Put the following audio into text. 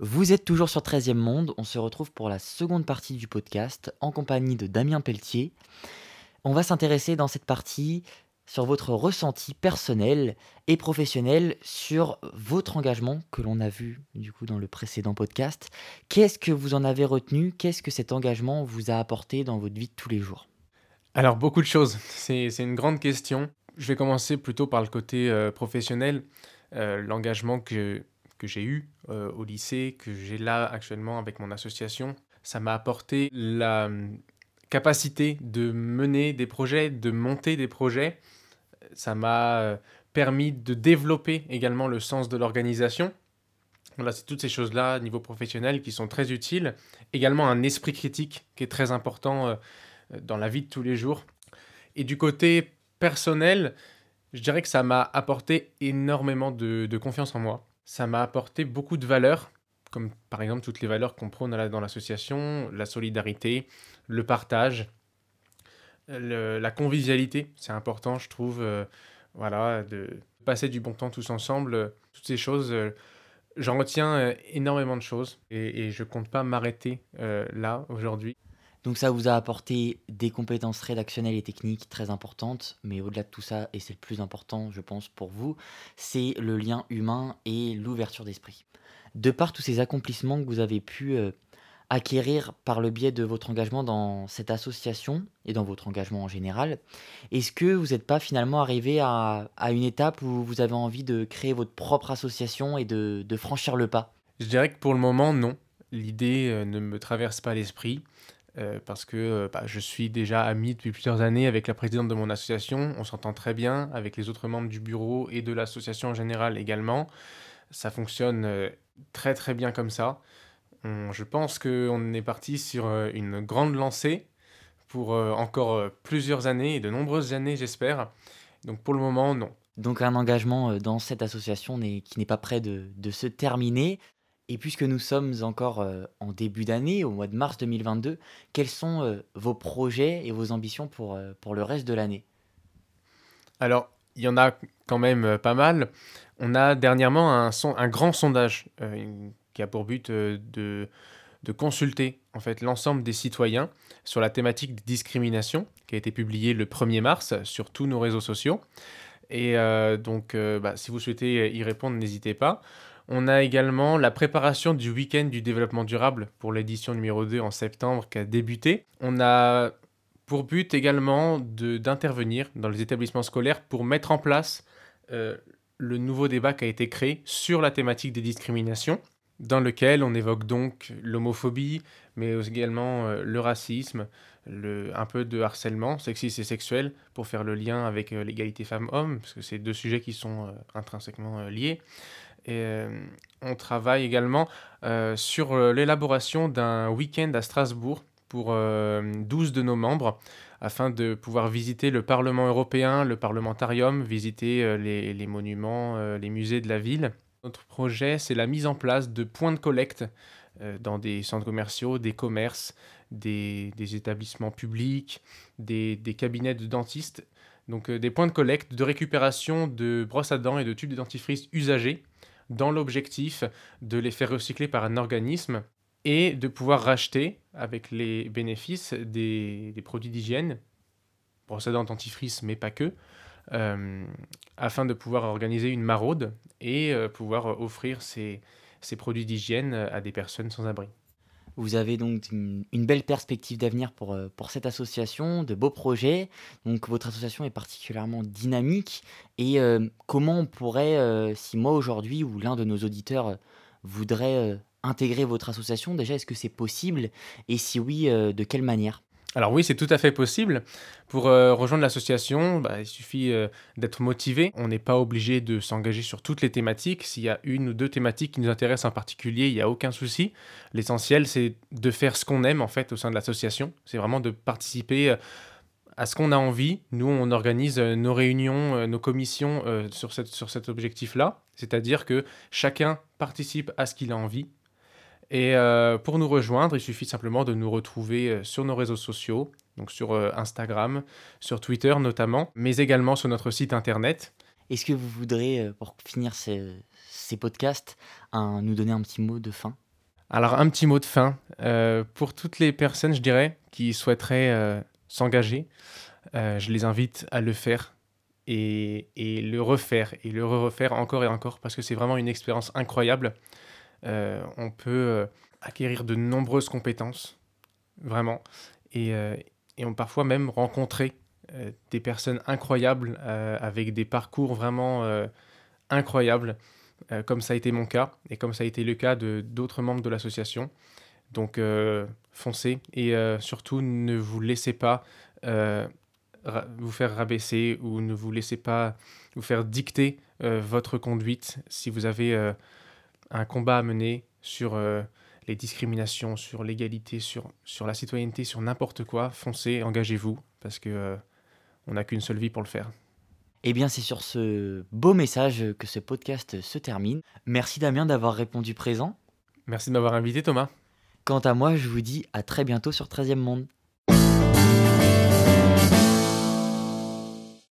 Vous êtes toujours sur 13e Monde, on se retrouve pour la seconde partie du podcast en compagnie de Damien Pelletier. On va s'intéresser dans cette partie sur votre ressenti personnel et professionnel sur votre engagement que l'on a vu du coup dans le précédent podcast. Qu'est-ce que vous en avez retenu? Qu'est-ce que cet engagement vous a apporté dans votre vie de tous les jours? Alors beaucoup de choses, c'est une grande question. Je vais commencer plutôt par le côté euh, professionnel. Euh, l'engagement que que j'ai eu euh, au lycée, que j'ai là actuellement avec mon association, ça m'a apporté la hum, capacité de mener des projets, de monter des projets. Ça m'a euh, permis de développer également le sens de l'organisation. Voilà, c'est toutes ces choses-là, niveau professionnel, qui sont très utiles. Également un esprit critique qui est très important euh, dans la vie de tous les jours. Et du côté personnel, je dirais que ça m'a apporté énormément de confiance en moi ça m'a apporté beaucoup de valeurs, comme par exemple toutes les valeurs qu'on prône dans l'association, la solidarité, le partage, la convivialité, c'est important, je trouve, euh, voilà, de passer du bon temps tous ensemble, euh, toutes ces choses. Euh, j'en retiens énormément de choses et, et je compte pas m'arrêter là aujourd'hui. Donc ça vous a apporté des compétences rédactionnelles et techniques très importantes, mais au-delà de tout ça, et c'est le plus important je pense pour vous, c'est le lien humain et l'ouverture d'esprit. De par tous ces accomplissements que vous avez pu euh, acquérir par le biais de votre engagement dans cette association et dans votre engagement en général, est-ce que vous n'êtes pas finalement arrivé à, une étape où vous avez envie de créer votre propre association et de, franchir le pas? Je dirais que pour le moment, non. L'idée euh, ne me traverse pas l'esprit. Euh, parce que euh, bah, je suis déjà ami depuis plusieurs années avec la présidente de mon association. On s'entend très bien avec les autres membres du bureau et de l'association en général également. Ça fonctionne euh, très très bien comme ça. je pense qu'on est parti sur une grande lancée pour encore plusieurs années et de nombreuses années, j'espère. Donc pour le moment, non. Donc un engagement dans cette association qui n'est pas prêt de se terminer. Et puisque nous sommes encore euh, en début d'année, au mois de mars 2022, quels sont euh, vos projets et vos ambitions pour, euh, pour le reste de l'année? Alors, il y en a quand même pas mal. On a dernièrement un, grand sondage qui a pour but de, de consulter en fait l'ensemble des citoyens sur la thématique de discrimination qui a été publié le 1er mars sur tous nos réseaux sociaux. Et donc, bah, si vous souhaitez y répondre, n'hésitez pas. On a également la préparation du week-end du développement durable pour l'édition numéro 2 en septembre qui a débuté. On a pour but également d'intervenir dans les établissements scolaires pour mettre en place euh, le nouveau débat qui a été créé sur la thématique des discriminations, dans lequel on évoque donc l'homophobie, mais également euh, le racisme, un peu de harcèlement sexiste et sexuel, pour faire le lien avec euh, l'égalité femmes-hommes, parce que c'est deux sujets qui sont intrinsèquement liés. Et euh, on travaille également euh, sur euh, l'élaboration d'un week-end à Strasbourg pour 12 de nos membres afin de pouvoir visiter le Parlement européen, le Parlementarium, visiter les, monuments, les musées de la ville. Notre projet, c'est la mise en place de points de collecte dans des centres commerciaux, des commerces, des, établissements publics, des, des, cabinets de dentistes. Donc des points de collecte, de récupération de brosses à dents et de tubes de dentifrice usagés dans l'objectif de les faire recycler par un organisme et de pouvoir racheter avec les bénéfices des, produits d'hygiène, procédant dentifrice mais pas que, euh, afin de pouvoir organiser une maraude et euh, pouvoir offrir ces produits d'hygiène à des personnes sans abri. Vous avez donc une, belle perspective d'avenir pour, euh, pour cette association, de beaux projets. Donc votre association est particulièrement dynamique. Et euh, comment on pourrait, euh, si moi aujourd'hui ou l'un de nos auditeurs voudrait intégrer votre association, déjà est-ce que c'est possible? Et si oui, de quelle manière? Alors oui, c'est tout à fait possible. Pour euh, rejoindre l'association, bah, il suffit euh, d'être motivé. On n'est pas obligé de s'engager sur toutes les thématiques. S'il y a une ou deux thématiques qui nous intéressent en particulier, il n'y a aucun souci. L'essentiel, c'est de faire ce qu'on aime en fait au sein de l'association. C'est vraiment de participer euh, à ce qu'on a envie. Nous, on organise nos réunions, nos commissions sur, sur cet objectif-là. C'est-à-dire que chacun participe à ce qu'il a envie et euh, pour nous rejoindre, il suffit simplement de nous retrouver euh, sur nos réseaux sociaux, donc sur euh, Instagram, sur Twitter notamment, mais également sur notre site internet. Est-ce que vous voudrez, pour finir ces, ces podcasts, nous donner un petit mot de fin? Alors un petit mot de fin euh, pour toutes les personnes, je dirais, qui souhaiteraient s'engager. je les invite à le faire et, et le refaire et le refaire encore et encore parce que c'est vraiment une expérience incroyable. Euh, on peut euh, acquérir de nombreuses compétences, vraiment, et, euh, et on parfois même rencontrer des personnes incroyables avec des parcours vraiment incroyables, comme ça a été mon cas et comme ça a été le cas de d'autres membres de l'association. Donc foncez et surtout ne vous laissez pas vous faire rabaisser ou ne vous laissez pas vous faire dicter votre conduite si vous avez un combat à mener sur euh, les discriminations, sur l'égalité, sur, sur la citoyenneté, sur n'importe quoi, foncez, engagez-vous parce que euh, on n'a qu'une seule vie pour le faire. Eh bien, c'est sur ce beau message que ce podcast se termine. Merci Damien d'avoir répondu présent. Merci de m'avoir invité Thomas. Quant à moi, je vous dis à très bientôt sur 13e Monde.